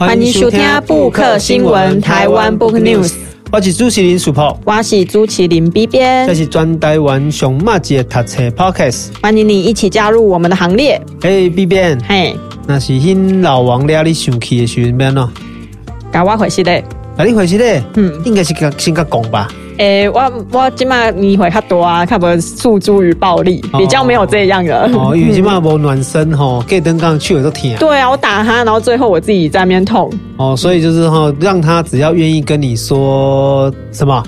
欢迎收听布克新闻台湾 Book News。我是朱麒麟 Super，我是朱麒麟 B 编，这是专台湾上马节的读册 Podcast。欢迎你一起加入我们的行列。嘿，B 编，嘿，那是因老王了你生气的时阵边咯？甲我回事嘞？哪里回事嘞？嗯，应该是个先甲讲吧。诶、欸，我我今麦你会较多啊，较不诉诸于暴力，比较没有这样的。哦，因为今麦无暖身吼，给灯刚去我都疼。对啊，我打他，然后最后我自己在那边痛。哦，所以就是哈，让他只要愿意跟你说什么，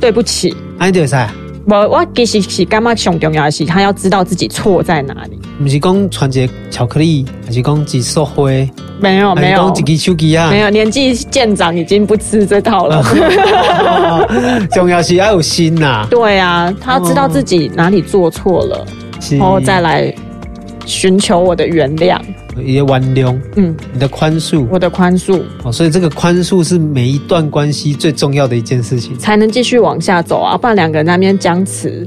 对不起，安德赛。我我其实是感觉上重要的是，他要知道自己错在哪里。不是讲传一个巧克力，还是讲几束花？没有没有，讲几支手机啊？没有，年纪渐长，已经不吃这套了。重要是要有心呐、啊。对啊，他要知道自己哪里做错了，然后再来寻求我的原谅。也挽留，嗯，你的宽恕，我的宽恕，哦，所以这个宽恕是每一段关系最重要的一件事情，才能继续往下走啊，不然两个人那边僵持，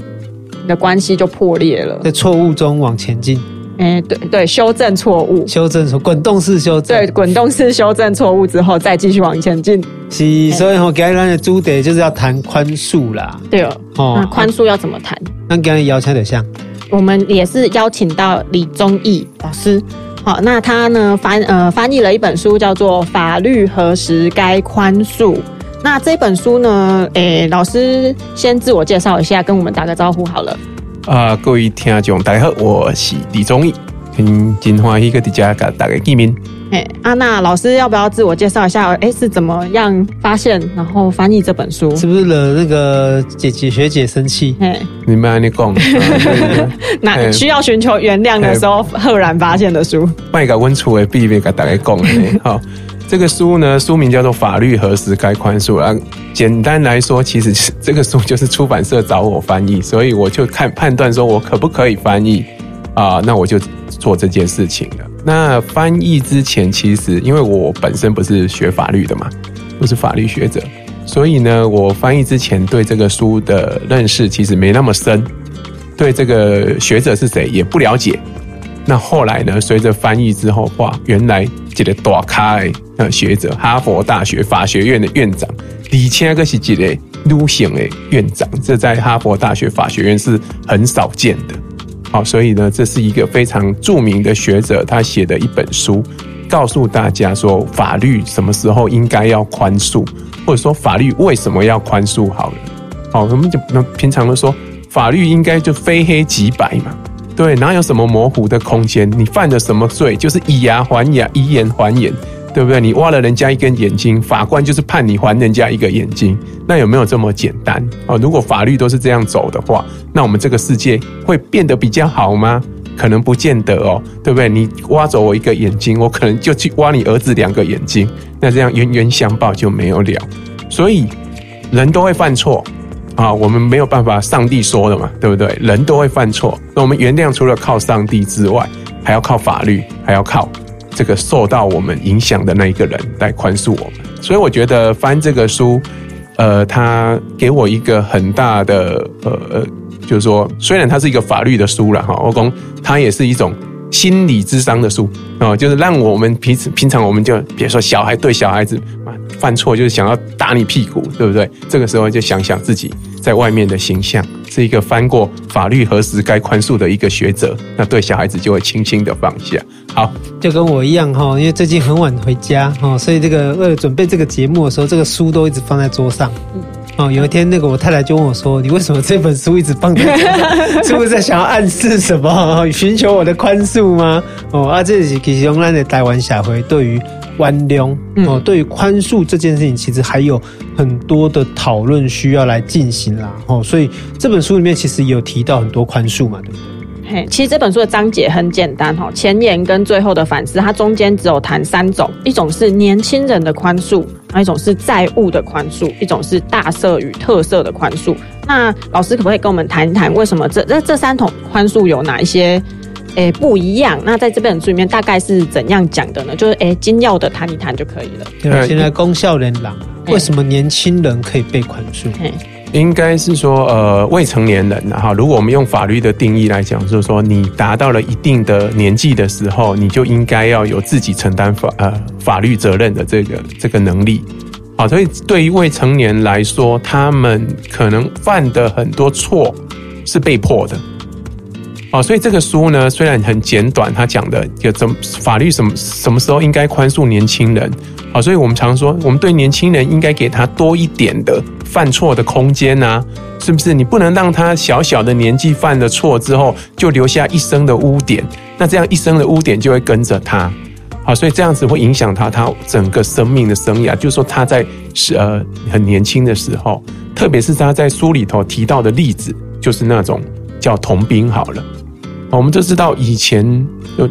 你的关系就破裂了。在错误中往前进，哎、欸，对对，修正错误，修正错，滚动式修正，对，滚动式修正错误之后，再继续往前进。是，所以我今天的主题就是要谈宽恕啦。对哦，哦，那宽恕要怎么谈？那今天邀请对象，我们也是邀请到李宗义老师。好，那他呢翻呃翻译了一本书，叫做《法律何时该宽恕》。那这本书呢，诶，老师先自我介绍一下，跟我们打个招呼好了。啊，各位听众大家好，我是李宗义，很真欢喜个大家跟大家见面。哎，阿娜老师要不要自我介绍一下？哎，是怎么样发现然后翻译这本书？是不是惹那个姐姐学姐生气？哎，你们你讲，那需要寻求原谅的时候赫然发现的书。卖个温处的必备给大家讲的。好，这个书呢，书名叫做《法律何时该宽恕》啊。简单来说，其实这个书就是出版社找我翻译，所以我就看判断说我可不可以翻译啊？那我就做这件事情了。那翻译之前，其实因为我本身不是学法律的嘛，不是法律学者，所以呢，我翻译之前对这个书的认识其实没那么深，对这个学者是谁也不了解。那后来呢，随着翻译之后，哇，原来这个大咖的学者，哈佛大学法学院的院长，李千个是这个女性的院长，这在哈佛大学法学院是很少见的。好，所以呢，这是一个非常著名的学者，他写的一本书，告诉大家说，法律什么时候应该要宽恕，或者说法律为什么要宽恕？好了，好，我们就那平常都说，法律应该就非黑即白嘛，对，哪有什么模糊的空间？你犯了什么罪，就是以牙还牙，以眼还眼。对不对？你挖了人家一根眼睛，法官就是判你还人家一个眼睛，那有没有这么简单？哦，如果法律都是这样走的话，那我们这个世界会变得比较好吗？可能不见得哦，对不对？你挖走我一个眼睛，我可能就去挖你儿子两个眼睛，那这样冤冤相报就没有了。所以人都会犯错啊，我们没有办法，上帝说的嘛，对不对？人都会犯错，那我们原谅除了靠上帝之外，还要靠法律，还要靠。这个受到我们影响的那一个人来宽恕我们，所以我觉得翻这个书，呃，他给我一个很大的呃，就是说，虽然它是一个法律的书了哈，我讲它也是一种心理智商的书啊，就是让我们平时平常我们就比如说小孩对小孩子犯错，就是想要打你屁股，对不对？这个时候就想想自己在外面的形象，是一个翻过法律何时该宽恕的一个学者，那对小孩子就会轻轻的放下。好，就跟我一样哈，因为最近很晚回家哈，所以这个为了准备这个节目的时候，这个书都一直放在桌上。哦，有一天那个我太太就问我说：“你为什么这本书一直放在？是不是在想要暗示什么？寻求我的宽恕吗？”哦，啊，这是其实用来的台湾社会对于原谅哦，对于宽恕这件事情，其实还有很多的讨论需要来进行啦。哦，所以这本书里面其实也有提到很多宽恕嘛，对不对？嘿，其实这本书的章节很简单哈，前言跟最后的反思，它中间只有谈三种，一种是年轻人的宽恕，还有一种是债务的宽恕，一种是大赦与特赦的宽恕。那老师可不可以跟我们谈一谈，为什么这这这三种宽恕有哪一些诶不一样？那在这本书里面大概是怎样讲的呢？就是诶精要的谈一谈就可以了。对，现在功效人朗，为什么年轻人可以被宽恕？应该是说，呃，未成年人然后，如果我们用法律的定义来讲，就是说你达到了一定的年纪的时候，你就应该要有自己承担法呃法律责任的这个这个能力。好，所以对于未成年来说，他们可能犯的很多错是被迫的。哦，所以这个书呢，虽然很简短，他讲的有怎么法律什么什么时候应该宽恕年轻人。好，所以我们常说，我们对年轻人应该给他多一点的犯错的空间呐，是不是？你不能让他小小的年纪犯了错之后，就留下一生的污点，那这样一生的污点就会跟着他。好，所以这样子会影响他他整个生命的生涯。就是说他在是呃很年轻的时候，特别是他在书里头提到的例子，就是那种叫童兵。好了，我们就知道以前就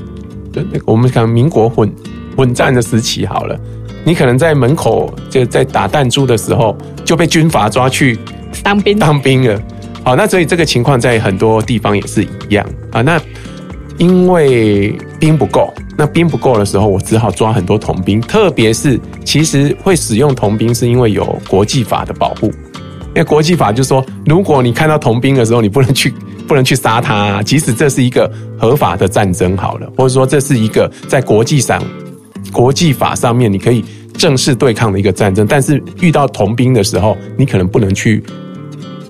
我们讲民国混混战的时期好了。你可能在门口就在打弹珠的时候就被军阀抓去当兵当兵了。好，那所以这个情况在很多地方也是一样啊。那因为兵不够，那兵不够的时候，我只好抓很多童兵。特别是其实会使用童兵，是因为有国际法的保护。因为国际法就是说，如果你看到童兵的时候，你不能去不能去杀他，即使这是一个合法的战争好了，或者说这是一个在国际上国际法上面你可以。正式对抗的一个战争，但是遇到同兵的时候，你可能不能去，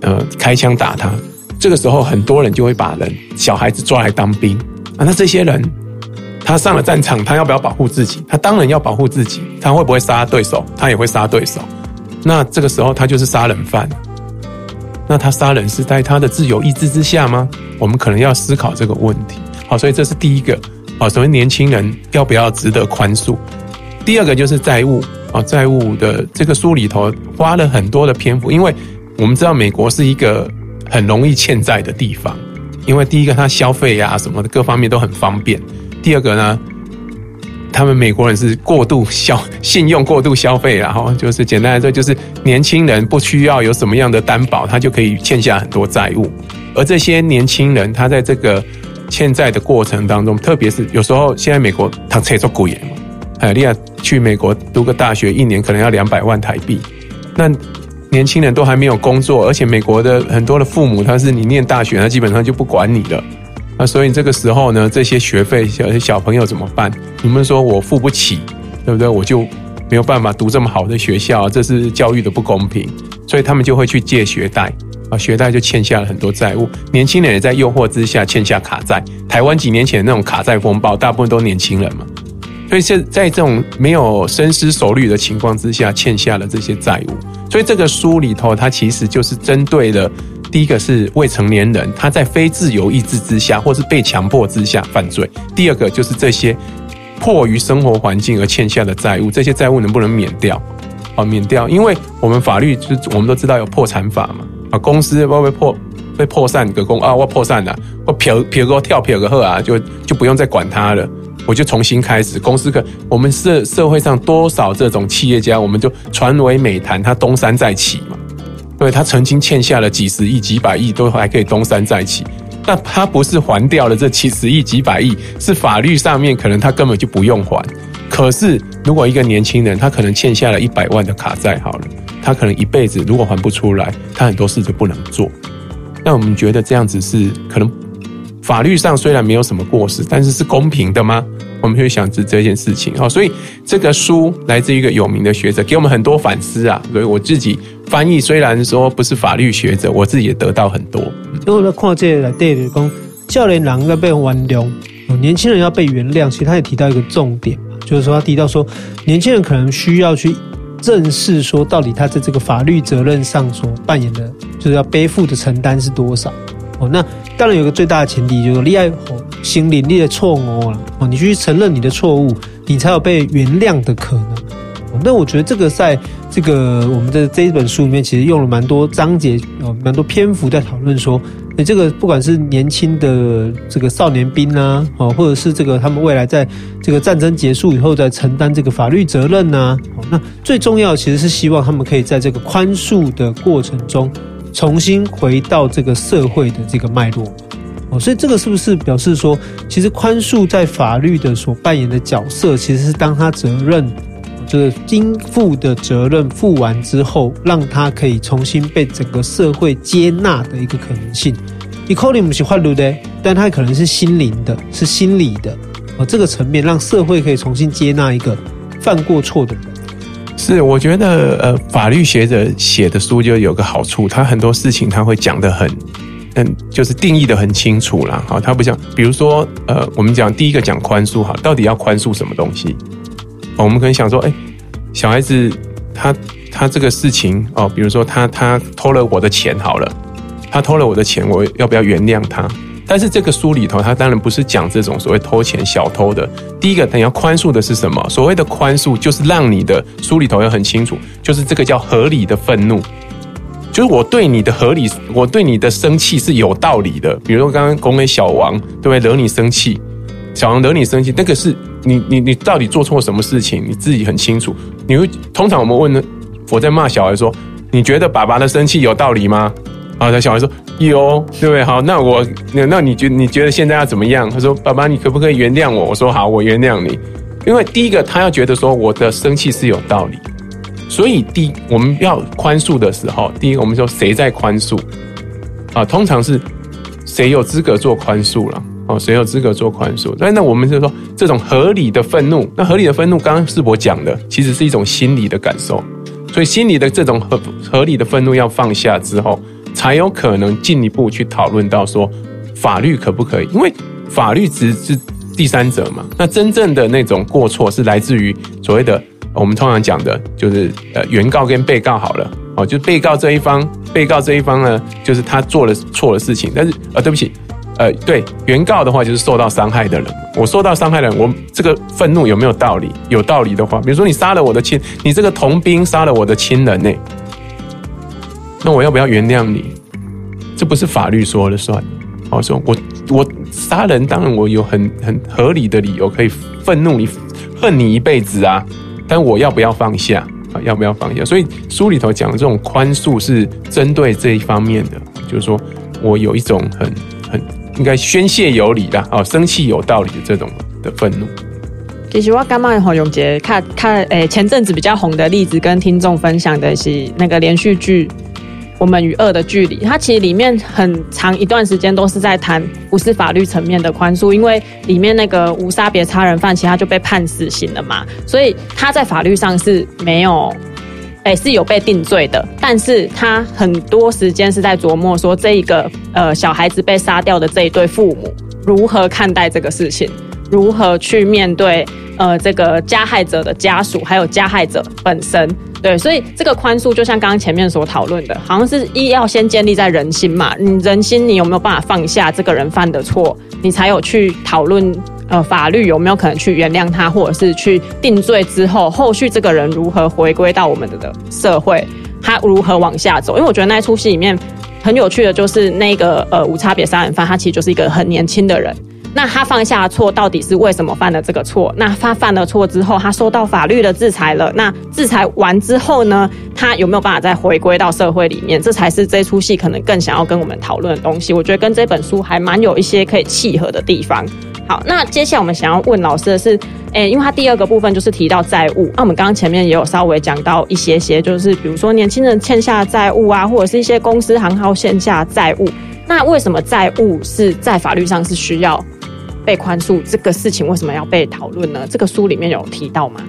呃，开枪打他。这个时候，很多人就会把人小孩子抓来当兵啊。那这些人，他上了战场，他要不要保护自己？他当然要保护自己。他会不会杀对手？他也会杀对手。那这个时候，他就是杀人犯。那他杀人是在他的自由意志之下吗？我们可能要思考这个问题。好，所以这是第一个。好，所谓年轻人要不要值得宽恕？第二个就是债务啊，债务的这个书里头花了很多的篇幅，因为我们知道美国是一个很容易欠债的地方，因为第一个它消费呀什么的各方面都很方便，第二个呢，他们美国人是过度消信用过度消费，然后就是简单来说就是年轻人不需要有什么样的担保，他就可以欠下很多债务，而这些年轻人他在这个欠债的过程当中，特别是有时候现在美国他车做贵嘛。哎，利亚去美国读个大学，一年可能要两百万台币。那年轻人都还没有工作，而且美国的很多的父母，他是你念大学，他基本上就不管你了。那所以这个时候呢，这些学费小小朋友怎么办？你们说我付不起，对不对？我就没有办法读这么好的学校，这是教育的不公平。所以他们就会去借学贷，啊，学贷就欠下了很多债务。年轻人也在诱惑之下欠下卡债。台湾几年前那种卡债风暴，大部分都年轻人嘛。所以现在这种没有深思熟虑的情况之下，欠下了这些债务。所以这个书里头，它其实就是针对了第一个是未成年人，他在非自由意志之下，或是被强迫之下犯罪；第二个就是这些迫于生活环境而欠下的债务，这些债务能不能免掉？啊，免掉，因为我们法律就是我们都知道有破产法嘛。啊，公司会不会破被破产个公啊，我破产了，我撇撇个跳撇个鹤啊，就就不用再管他了。我就重新开始，公司可我们社社会上多少这种企业家，我们就传为美谈，他东山再起嘛。对，他曾经欠下了几十亿、几百亿，都还可以东山再起。那他不是还掉了这几十亿、几百亿，是法律上面可能他根本就不用还。可是如果一个年轻人，他可能欠下了一百万的卡债，好了，他可能一辈子如果还不出来，他很多事就不能做。那我们觉得这样子是可能。法律上虽然没有什么过失，但是是公平的吗？我们会想着这件事情。好，所以这个书来自一个有名的学者，给我们很多反思啊。所以我自己翻译，虽然说不是法律学者，我自己也得到很多。因为我看这来对的，讲少年人要被原谅，年轻人要被原谅。其实他也提到一个重点，就是说他提到说，年轻人可能需要去正视说，到底他在这个法律责任上所扮演的，就是要背负的承担是多少。哦，那当然有个最大的前提，就是你要心里你的错误了哦，你去承认你的错误，你才有被原谅的可能。那我觉得这个在这个我们的这一本书里面，其实用了蛮多章节哦，蛮多篇幅在讨论说，你这个不管是年轻的这个少年兵啊，哦，或者是这个他们未来在这个战争结束以后再承担这个法律责任呐，哦，那最重要其实是希望他们可以在这个宽恕的过程中。重新回到这个社会的这个脉络，哦，所以这个是不是表示说，其实宽恕在法律的所扮演的角色，其实是当他责任就是应负的责任负完之后，让他可以重新被整个社会接纳的一个可能性。你可能不是法律的，但他可能是心灵的，是心理的哦。这个层面让社会可以重新接纳一个犯过错的人。是，我觉得呃，法律学者写的书就有个好处，他很多事情他会讲得很。嗯，就是定义的很清楚啦。好，他不像，比如说，呃，我们讲第一个讲宽恕，哈，到底要宽恕什么东西？哦我们可能想说，哎，小孩子他他这个事情哦，比如说他他偷了我的钱，好了，他偷了我的钱，我要不要原谅他？但是这个书里头，他当然不是讲这种所谓偷钱小偷的。第一个，你要宽恕的是什么？所谓的宽恕，就是让你的书里头要很清楚，就是这个叫合理的愤怒。就是我对你的合理，我对你的生气是有道理的。比如说刚刚拱给小王，对不对？惹你生气，小王惹你生气，那个是你你你到底做错什么事情？你自己很清楚。你会通常我们问呢，我在骂小孩说，你觉得爸爸的生气有道理吗？啊，那小孩说有，对不对？好，那我那那你觉你觉得现在要怎么样？他说，爸爸，你可不可以原谅我？我说好，我原谅你。因为第一个，他要觉得说我的生气是有道理。所以，第，我们要宽恕的时候，第一个，我们说谁在宽恕啊？通常是谁有资格做宽恕了？哦，谁有资格做宽恕？那那我们就说，这种合理的愤怒，那合理的愤怒，刚刚是我讲的，其实是一种心理的感受。所以，心理的这种合合理的愤怒要放下之后，才有可能进一步去讨论到说，法律可不可以？因为法律只是第三者嘛。那真正的那种过错是来自于所谓的。我们通常讲的就是呃，原告跟被告好了哦，就被告这一方，被告这一方呢，就是他做了错的事情，但是呃，对不起，呃，对，原告的话就是受到伤害的人，我受到伤害的人，我这个愤怒有没有道理？有道理的话，比如说你杀了我的亲，你这个同兵杀了我的亲人呢，那我要不要原谅你？这不是法律说了算，哦，说我我杀人，当然我有很很合理的理由可以愤怒你，恨你一辈子啊。但我要不要放下啊？要不要放下？所以书里头讲的这种宽恕是针对这一方面的，就是说我有一种很应该宣泄有理的哦，生气有道理的这种的愤怒。其实我刚刚好永杰看看诶，前阵子比较红的例子，跟听众分享的是那个连续剧。我们与恶的距离，它其实里面很长一段时间都是在谈不是法律层面的宽恕，因为里面那个无差别杀人犯，其实他就被判死刑了嘛，所以他在法律上是没有，哎，是有被定罪的，但是他很多时间是在琢磨说这一个呃小孩子被杀掉的这一对父母如何看待这个事情，如何去面对呃这个加害者的家属，还有加害者本身。对，所以这个宽恕就像刚刚前面所讨论的，好像是一要先建立在人心嘛。你人心，你有没有办法放下这个人犯的错，你才有去讨论呃法律有没有可能去原谅他，或者是去定罪之后，后续这个人如何回归到我们的社会，他如何往下走？因为我觉得那一出戏里面很有趣的就是那个呃无差别杀人犯，他其实就是一个很年轻的人。那他犯下错到底是为什么犯了这个错？那他犯了错之后，他受到法律的制裁了。那制裁完之后呢？他有没有办法再回归到社会里面？这才是这出戏可能更想要跟我们讨论的东西。我觉得跟这本书还蛮有一些可以契合的地方。好，那接下来我们想要问老师的是，诶，因为他第二个部分就是提到债务。那我们刚刚前面也有稍微讲到一些些，就是比如说年轻人欠下债务啊，或者是一些公司行号欠下债务。那为什么债务是在法律上是需要？被宽恕这个事情为什么要被讨论呢？这个书里面有提到吗？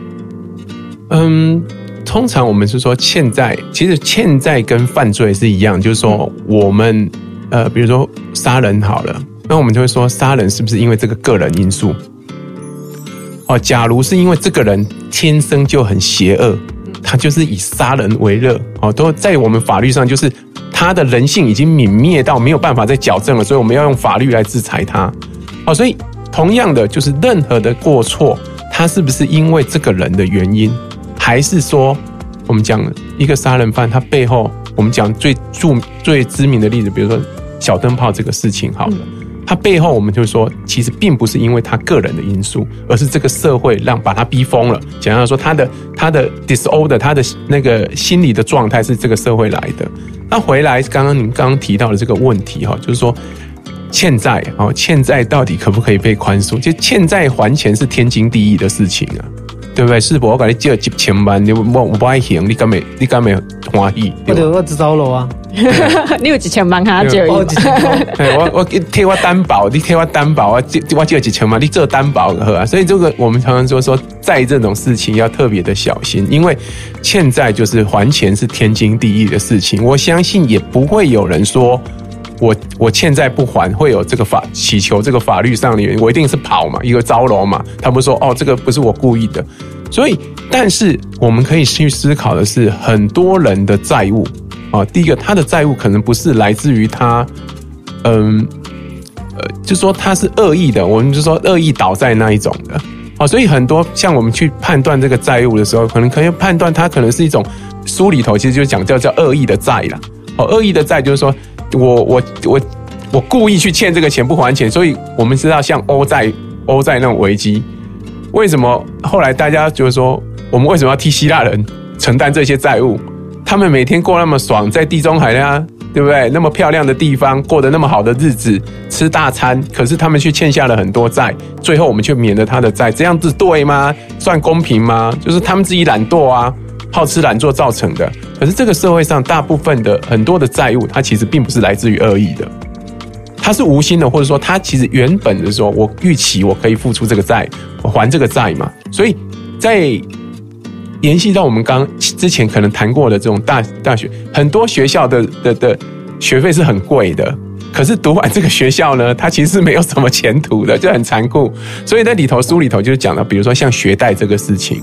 嗯，通常我们是说欠债，其实欠债跟犯罪是一样，就是说我们呃，比如说杀人好了，那我们就会说杀人是不是因为这个个人因素？哦，假如是因为这个人天生就很邪恶，他就是以杀人为乐，哦，都在我们法律上就是他的人性已经泯灭到没有办法再矫正了，所以我们要用法律来制裁他。哦，所以同样的，就是任何的过错，他是不是因为这个人的原因，还是说我们讲一个杀人犯，他背后我们讲最著最知名的例子，比如说小灯泡这个事情，好了，他背后我们就说，其实并不是因为他个人的因素，而是这个社会让把他逼疯了。简单说，他的他的 disorder，他的那个心理的状态是这个社会来的。那回来，刚刚您刚刚提到的这个问题，哈，就是说。欠债哦，欠债到底可不可以被宽恕？就欠债还钱是天经地义的事情啊，对不对？世博我给你借几千万，你我我不爱行，你敢没你敢没欢喜？我得我只招楼啊，你有几千万他借 我，我我替我担保，你替我担保啊，借我借几千万，你做担保呵啊。所以这个我们常常说说债这种事情要特别的小心，因为欠债就是还钱是天经地义的事情。我相信也不会有人说。我我欠债不还，会有这个法祈求这个法律上的原因，我一定是跑嘛，一个招楼嘛。他不说哦，这个不是我故意的，所以，但是我们可以去思考的是，很多人的债务啊，第一个他的债务可能不是来自于他，嗯，呃，就说他是恶意的，我们就说恶意倒债那一种的啊，所以很多像我们去判断这个债务的时候，可能可以判断他可能是一种书里头其实就讲叫叫恶意的债啦。哦，恶意的债就是说。我我我我故意去欠这个钱不还钱，所以我们知道像欧债欧债那种危机，为什么后来大家就是说，我们为什么要替希腊人承担这些债务？他们每天过那么爽，在地中海啊，对不对？那么漂亮的地方，过得那么好的日子，吃大餐，可是他们却欠下了很多债，最后我们却免了他的债，这样子对吗？算公平吗？就是他们自己懒惰啊。好吃懒做造成的，可是这个社会上大部分的很多的债务，它其实并不是来自于恶意的，它是无心的，或者说它其实原本的说，我预期我可以付出这个债，我还这个债嘛。所以在联系到我们刚之前可能谈过的这种大大学，很多学校的的的学费是很贵的，可是读完这个学校呢，它其实是没有什么前途的，就很残酷。所以在里头书里头就是讲了，比如说像学贷这个事情。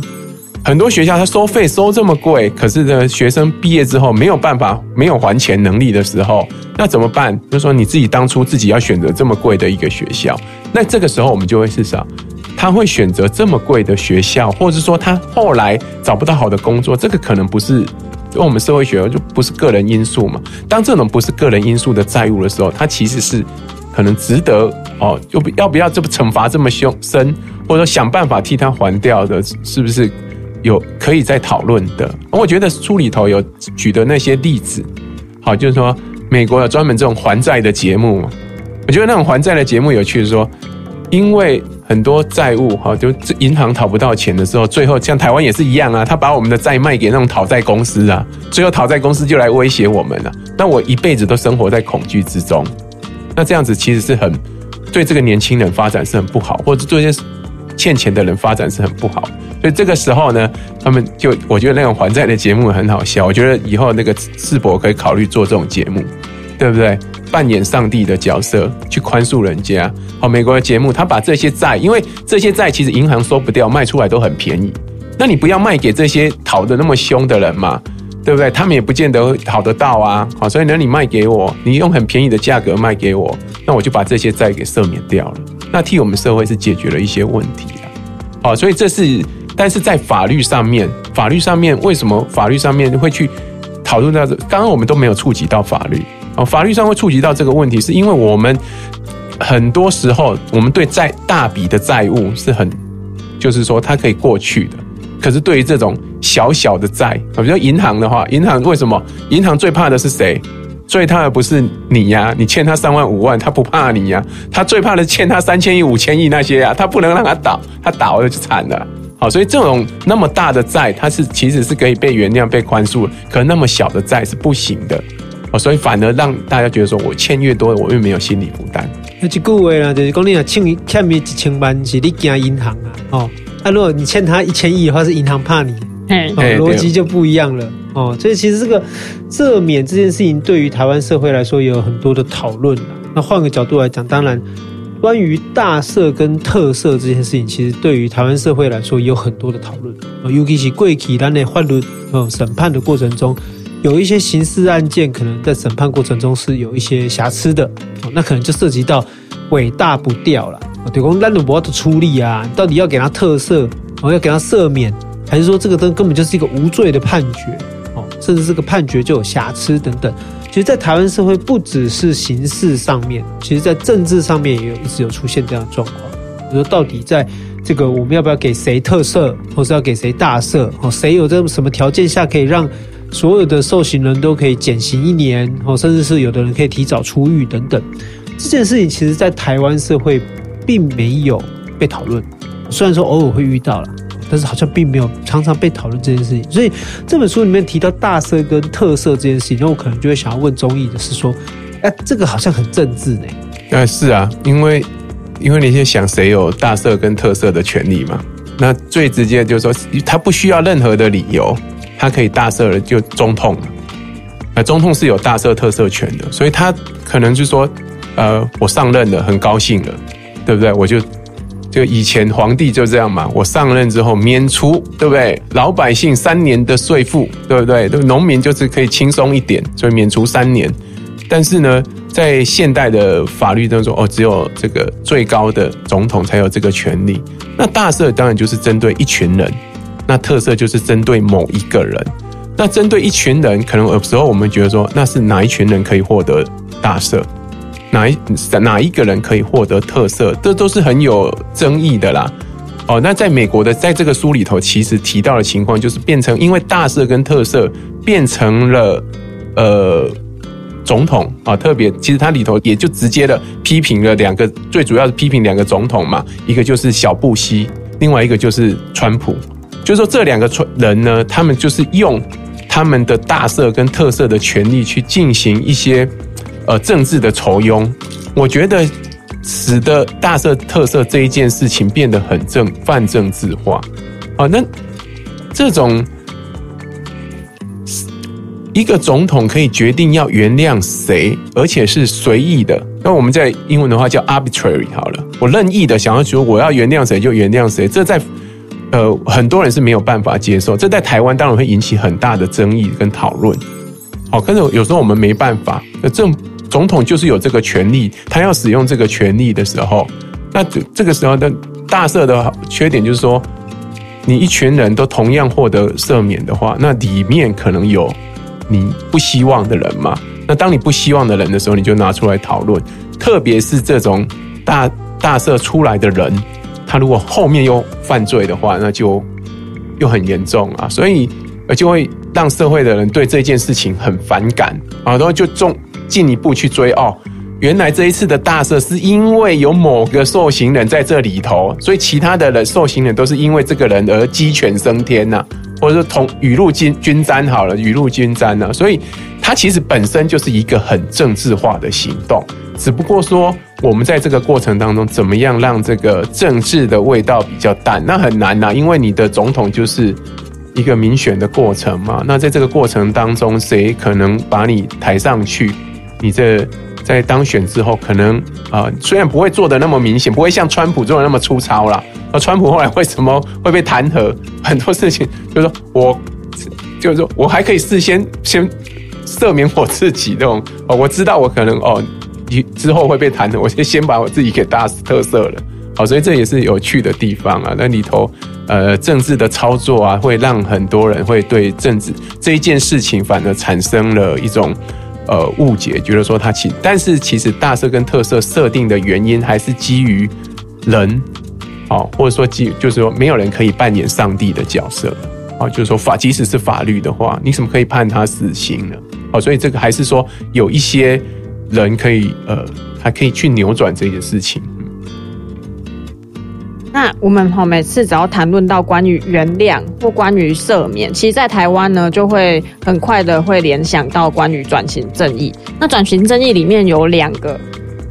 很多学校他收费收这么贵，可是呢，学生毕业之后没有办法，没有还钱能力的时候，那怎么办？就说你自己当初自己要选择这么贵的一个学校，那这个时候我们就会是啥？他会选择这么贵的学校，或者说他后来找不到好的工作，这个可能不是，因为我们社会学就不是个人因素嘛。当这种不是个人因素的债务的时候，它其实是可能值得哦，要不要不要这么惩罚这么凶深，或者说想办法替他还掉的，是不是？有可以再讨论的，我觉得书里头有举的那些例子，好，就是说美国有专门这种还债的节目，我觉得那种还债的节目有趣，是说，因为很多债务哈，就银行讨不到钱的时候，最后像台湾也是一样啊，他把我们的债卖给那种讨债公司啊，最后讨债公司就来威胁我们了，那我一辈子都生活在恐惧之中，那这样子其实是很对这个年轻人发展是很不好，或者对这些欠钱的人发展是很不好。所以这个时候呢，他们就我觉得那种还债的节目很好笑。我觉得以后那个世博可以考虑做这种节目，对不对？扮演上帝的角色去宽恕人家。好，美国的节目，他把这些债，因为这些债其实银行收不掉，卖出来都很便宜。那你不要卖给这些讨得那么凶的人嘛，对不对？他们也不见得讨得到啊。好，所以呢，你卖给我，你用很便宜的价格卖给我，那我就把这些债给赦免掉了。那替我们社会是解决了一些问题了。好，所以这是。但是在法律上面，法律上面为什么法律上面会去讨论到这？刚刚我们都没有触及到法律啊，法律上会触及到这个问题，是因为我们很多时候我们对债大笔的债务是很，就是说它可以过去的。可是对于这种小小的债，比如说银行的话，银行为什么？银行最怕的是谁？最怕的不是你呀，你欠他三万五万，他不怕你呀，他最怕的欠他三千亿、五千亿那些呀，他不能让他倒，他倒了就惨了。好，所以这种那么大的债，它是其实是可以被原谅、被宽恕的，可那么小的债是不行的。哦，所以反而让大家觉得说，我欠越多，我越没有心理负担。那句话啦，就是讲你若欠欠你一千万，是你惊银行啊。哦，那如果你欠他一千亿的话，是银行怕你。嘿，逻辑就不一样了。哦，所以其实这个赦免这件事情，对于台湾社会来说，也有很多的讨论。那换个角度来讲，当然。关于大赦跟特赦这件事情，其实对于台湾社会来说也有很多的讨论。尤其是过去咱的法律呃审判的过程中，有一些刑事案件可能在审判过程中是有一些瑕疵的，那可能就涉及到尾大不掉了。对公，咱有没有处理啊？到底要给他特赦，哦，要给他赦免，还是说这个根根本就是一个无罪的判决？哦，甚至这个判决就有瑕疵等等。其实，在台湾社会，不只是刑事上面，其实在政治上面也有一直有出现这样的状况。比如说，到底在这个我们要不要给谁特赦，或是要给谁大赦？哦，谁有这什么条件下可以让所有的受刑人都可以减刑一年？哦，甚至是有的人可以提早出狱等等。这件事情，其实，在台湾社会并没有被讨论。虽然说偶尔会遇到了，但是好像并没有常常被讨论这件事情。所以这本书里面提到大色跟特色这件事情，那我可能就会想要问宗毅的是说，哎，这个好像很政治呢？呃，是啊，因为因为你在想谁有大色跟特色的权利嘛？那最直接就是说，他不需要任何的理由，他可以大色了，就总统。呃，总统是有大色特色权的，所以他可能就是说，呃，我上任了，很高兴了，对不对？我就就以前皇帝就这样嘛，我上任之后免除，对不对？老百姓三年的税负，对不对？农民就是可以轻松一点，所以免除三年。但是呢，在现代的法律当中，哦，只有这个最高的总统才有这个权利。那大赦当然就是针对一群人，那特色就是针对某一个人。那针对一群人，可能有时候我们觉得说，那是哪一群人可以获得大赦，哪一哪一个人可以获得特色，这都是很有争议的啦。哦，那在美国的，在这个书里头，其实提到的情况就是变成，因为大色跟特色变成了呃总统啊，特别其实它里头也就直接的批评了两个，最主要是批评两个总统嘛，一个就是小布希，另外一个就是川普，就是说这两个川人呢，他们就是用。他们的大色跟特色的权利去进行一些呃政治的仇庸，我觉得使得大色特色这一件事情变得很政泛政治化啊。那这种一个总统可以决定要原谅谁，而且是随意的。那我们在英文的话叫 arbitrary 好了，我任意的想要说我要原谅谁就原谅谁，这在。呃，很多人是没有办法接受，这在台湾当然会引起很大的争议跟讨论。好，可是有时候我们没办法，那这总统就是有这个权利，他要使用这个权利的时候，那这个时候的大赦的缺点就是说，你一群人都同样获得赦免的话，那里面可能有你不希望的人嘛。那当你不希望的人的时候，你就拿出来讨论，特别是这种大大赦出来的人。他如果后面又犯罪的话，那就又很严重啊，所以就会让社会的人对这件事情很反感啊，然后就重进一步去追哦，原来这一次的大赦是因为有某个受刑人在这里头，所以其他的人受刑人都是因为这个人而鸡犬升天呐、或者说同雨露均均沾好了，雨露均沾呢，所以它其实本身就是一个很政治化的行动，只不过说。我们在这个过程当中，怎么样让这个政治的味道比较淡？那很难呐，因为你的总统就是一个民选的过程嘛。那在这个过程当中，谁可能把你抬上去？你这在当选之后，可能啊，虽然不会做的那么明显，不会像川普做的那么粗糙啦。那川普后来为什么 会被弹劾？很多事情就是说我，就是说我还可以事先先赦免我自己这种哦，我知道我可能哦。你之后会被弹劾，我先先把我自己给大特色了，好，所以这也是有趣的地方啊。那里头，呃，政治的操作啊，会让很多人会对政治这一件事情反而产生了一种呃误解，觉得说他其，但是其实大色跟特色设定的原因还是基于人，哦，或者说基就是说没有人可以扮演上帝的角色，啊，就是说法即使是法律的话，你怎么可以判他死刑呢？哦，所以这个还是说有一些。人可以呃，还可以去扭转这件事情。那我们哈每次只要谈论到关于原谅或关于赦免，其实，在台湾呢，就会很快的会联想到关于转型正义。那转型正义里面有两个，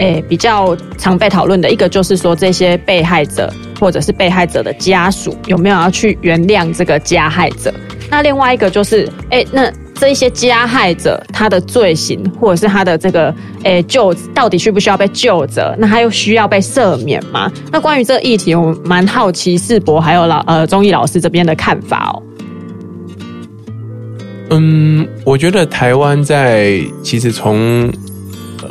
诶、比较常被讨论的，一个就是说这些被害者或者是被害者的家属有没有要去原谅这个加害者？那另外一个就是，诶、那。这一些加害者，他的罪行或者是他的这个诶救，到底需不需要被救责？那他又需要被赦免吗？那关于这个议题，我蛮好奇世博还有老呃宗毅老师这边的看法哦。嗯，我觉得台湾在其实从呃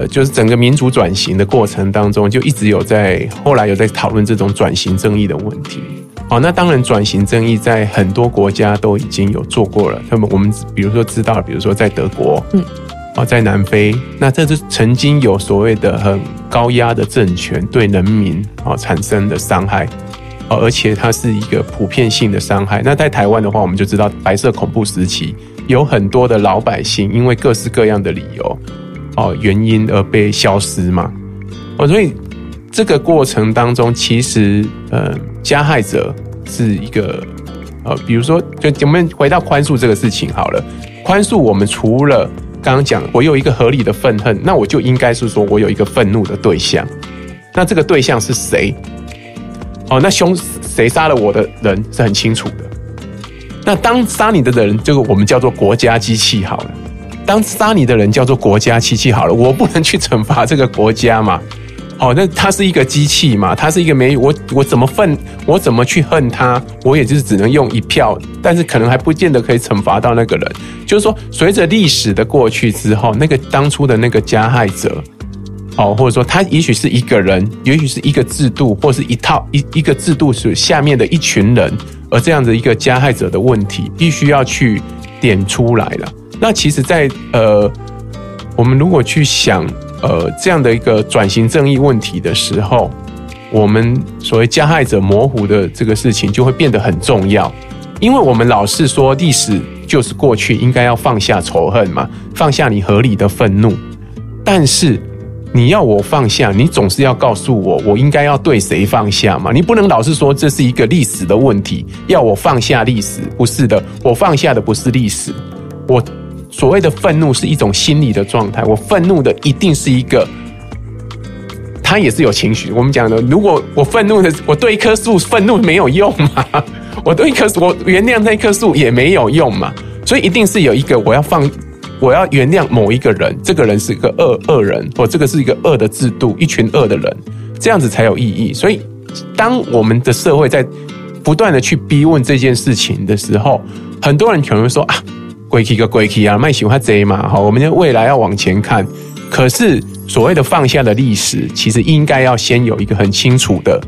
呃就是整个民主转型的过程当中，就一直有在后来有在讨论这种转型正义的问题。好，那当然，转型正义在很多国家都已经有做过了。那么我们比如说知道，比如说在德国，嗯，啊，在南非，那这是曾经有所谓的很高压的政权对人民啊产生的伤害，哦，而且它是一个普遍性的伤害。那在台湾的话，我们就知道白色恐怖时期有很多的老百姓因为各式各样的理由，哦，原因而被消失嘛。哦，所以这个过程当中，其实，呃。加害者是一个呃，比如说，就我们回到宽恕这个事情好了。宽恕我们除了刚刚讲，我有一个合理的愤恨，那我就应该是说我有一个愤怒的对象。那这个对象是谁？哦，那凶谁杀了我的人是很清楚的。那当杀你的人，这个我们叫做国家机器好了。当杀你的人叫做国家机器好了，我不能去惩罚这个国家嘛？哦，那他是一个机器嘛？他是一个没我我怎么愤我怎么去恨他？我也就是只能用一票，但是可能还不见得可以惩罚到那个人。就是说，随着历史的过去之后，那个当初的那个加害者，哦，或者说他也许是一个人，也许是一个制度，或是一套一一个制度是下面的一群人，而这样的一个加害者的问题，必须要去点出来了。那其实，在呃，我们如果去想。呃，这样的一个转型正义问题的时候，我们所谓加害者模糊的这个事情就会变得很重要，因为我们老是说历史就是过去，应该要放下仇恨嘛，放下你合理的愤怒。但是你要我放下，你总是要告诉我，我应该要对谁放下嘛？你不能老是说这是一个历史的问题，要我放下历史，不是的，我放下的不是历史，我。所谓的愤怒是一种心理的状态，我愤怒的一定是一个，他也是有情绪。我们讲的，如果我愤怒的，我对一棵树愤怒没有用嘛？我对一棵树，我原谅那棵树也没有用嘛？所以一定是有一个我要放，我要原谅某一个人，这个人是一个恶恶人，或这个是一个恶的制度，一群恶的人，这样子才有意义。所以，当我们的社会在不断的去逼问这件事情的时候，很多人可能会说啊。归期个归期啊，卖喜欢贼嘛，好，我们的未来要往前看。可是所谓的放下的历史，其实应该要先有一个很清楚的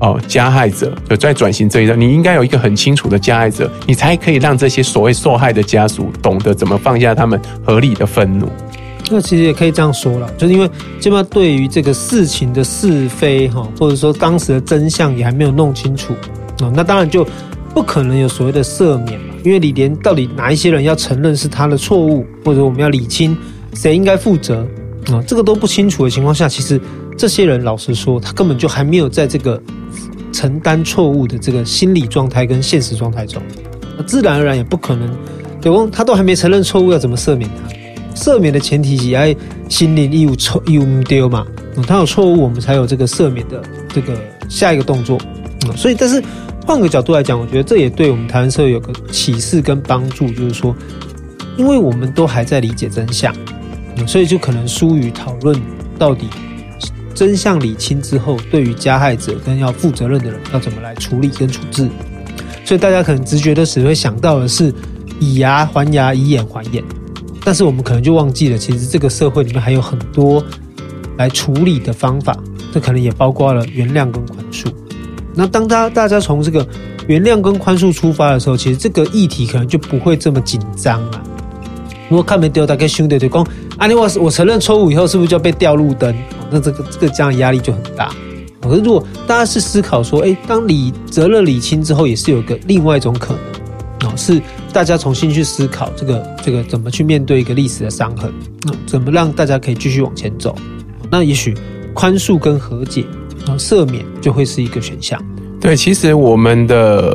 哦，加害者就在转型这一段，你应该有一个很清楚的加害者，你才可以让这些所谓受害的家属懂得怎么放下他们合理的愤怒。那其实也可以这样说了，就是因为基本上对于这个事情的是非哈，或者说当时的真相也还没有弄清楚啊，那当然就不可能有所谓的赦免。因为你连到底哪一些人要承认是他的错误，或者我们要理清谁应该负责啊，这个都不清楚的情况下，其实这些人老实说，他根本就还没有在这个承担错误的这个心理状态跟现实状态中，那自然而然也不可能，对不？他都还没承认错误，要怎么赦免他？赦免的前提是要心里有错有唔对嘛，他有错误，我们才有这个赦免的这个下一个动作啊，所以但是。换个角度来讲，我觉得这也对我们台湾社会有个启示跟帮助，就是说，因为我们都还在理解真相，所以就可能疏于讨论到底真相理清之后，对于加害者跟要负责任的人要怎么来处理跟处置。所以大家可能直觉的时会想到的是以牙还牙，以眼还眼，但是我们可能就忘记了，其实这个社会里面还有很多来处理的方法，这可能也包括了原谅跟宽恕。那当他大家从这个原谅跟宽恕出发的时候，其实这个议题可能就不会这么紧张了。如果看没丢，大概兄弟对公啊，你我我承认错误以后，是不是就要被掉路灯？那这个这个这样压力就很大。可是如果大家是思考说，哎，当理责任理清之后，也是有个另外一种可能，哦，是大家重新去思考这个这个怎么去面对一个历史的伤痕，那怎么让大家可以继续往前走？那也许宽恕跟和解。赦免就会是一个选项。对，其实我们的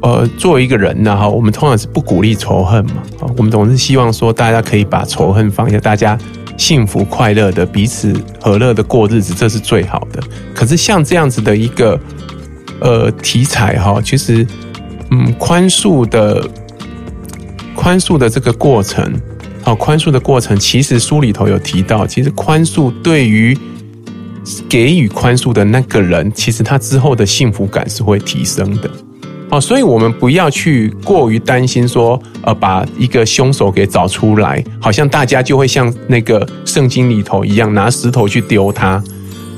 呃，作为一个人呢，哈，我们通常是不鼓励仇恨嘛。我们总是希望说，大家可以把仇恨放下，大家幸福快乐的彼此和乐的过日子，这是最好的。可是像这样子的一个呃题材哈，其实嗯，宽恕的宽恕的这个过程，好，宽恕的过程，其实书里头有提到，其实宽恕对于给予宽恕的那个人，其实他之后的幸福感是会提升的，哦，所以我们不要去过于担心说，呃，把一个凶手给找出来，好像大家就会像那个圣经里头一样，拿石头去丢他，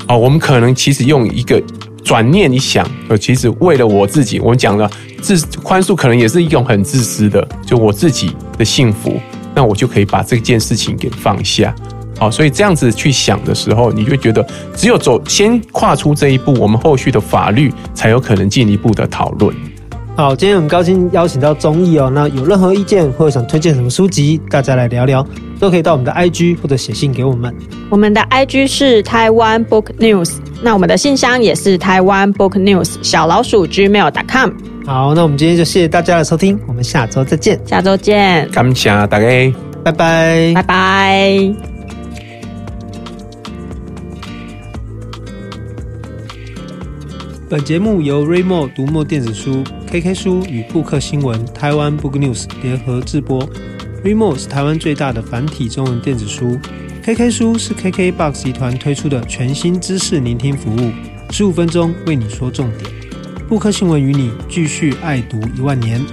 哦，我们可能其实用一个转念一想，呃，其实为了我自己，我们讲了自宽恕，可能也是一种很自私的，就我自己的幸福，那我就可以把这件事情给放下。好，所以这样子去想的时候，你就觉得只有走先跨出这一步，我们后续的法律才有可能进一步的讨论。好，今天很高兴邀请到综艺哦。那有任何意见或者想推荐什么书籍，大家来聊聊，都可以到我们的 IG 或者写信给我们。我们的 IG 是台湾 Book News，那我们的信箱也是台湾 Book News 小老鼠 gmail.com。好，那我们今天就谢谢大家的收听，我们下周再见，下周见，感谢大家，拜拜，拜拜。本节目由 r a y m o 读墨电子书、KK 书与布克新闻台湾 Book News 联合制播。Readmoo 是台湾最大的繁体中文电子书，KK 书是 KKBOX 集团推出的全新知识聆听服务，十五分钟为你说重点。布克新闻与你继续爱读一万年。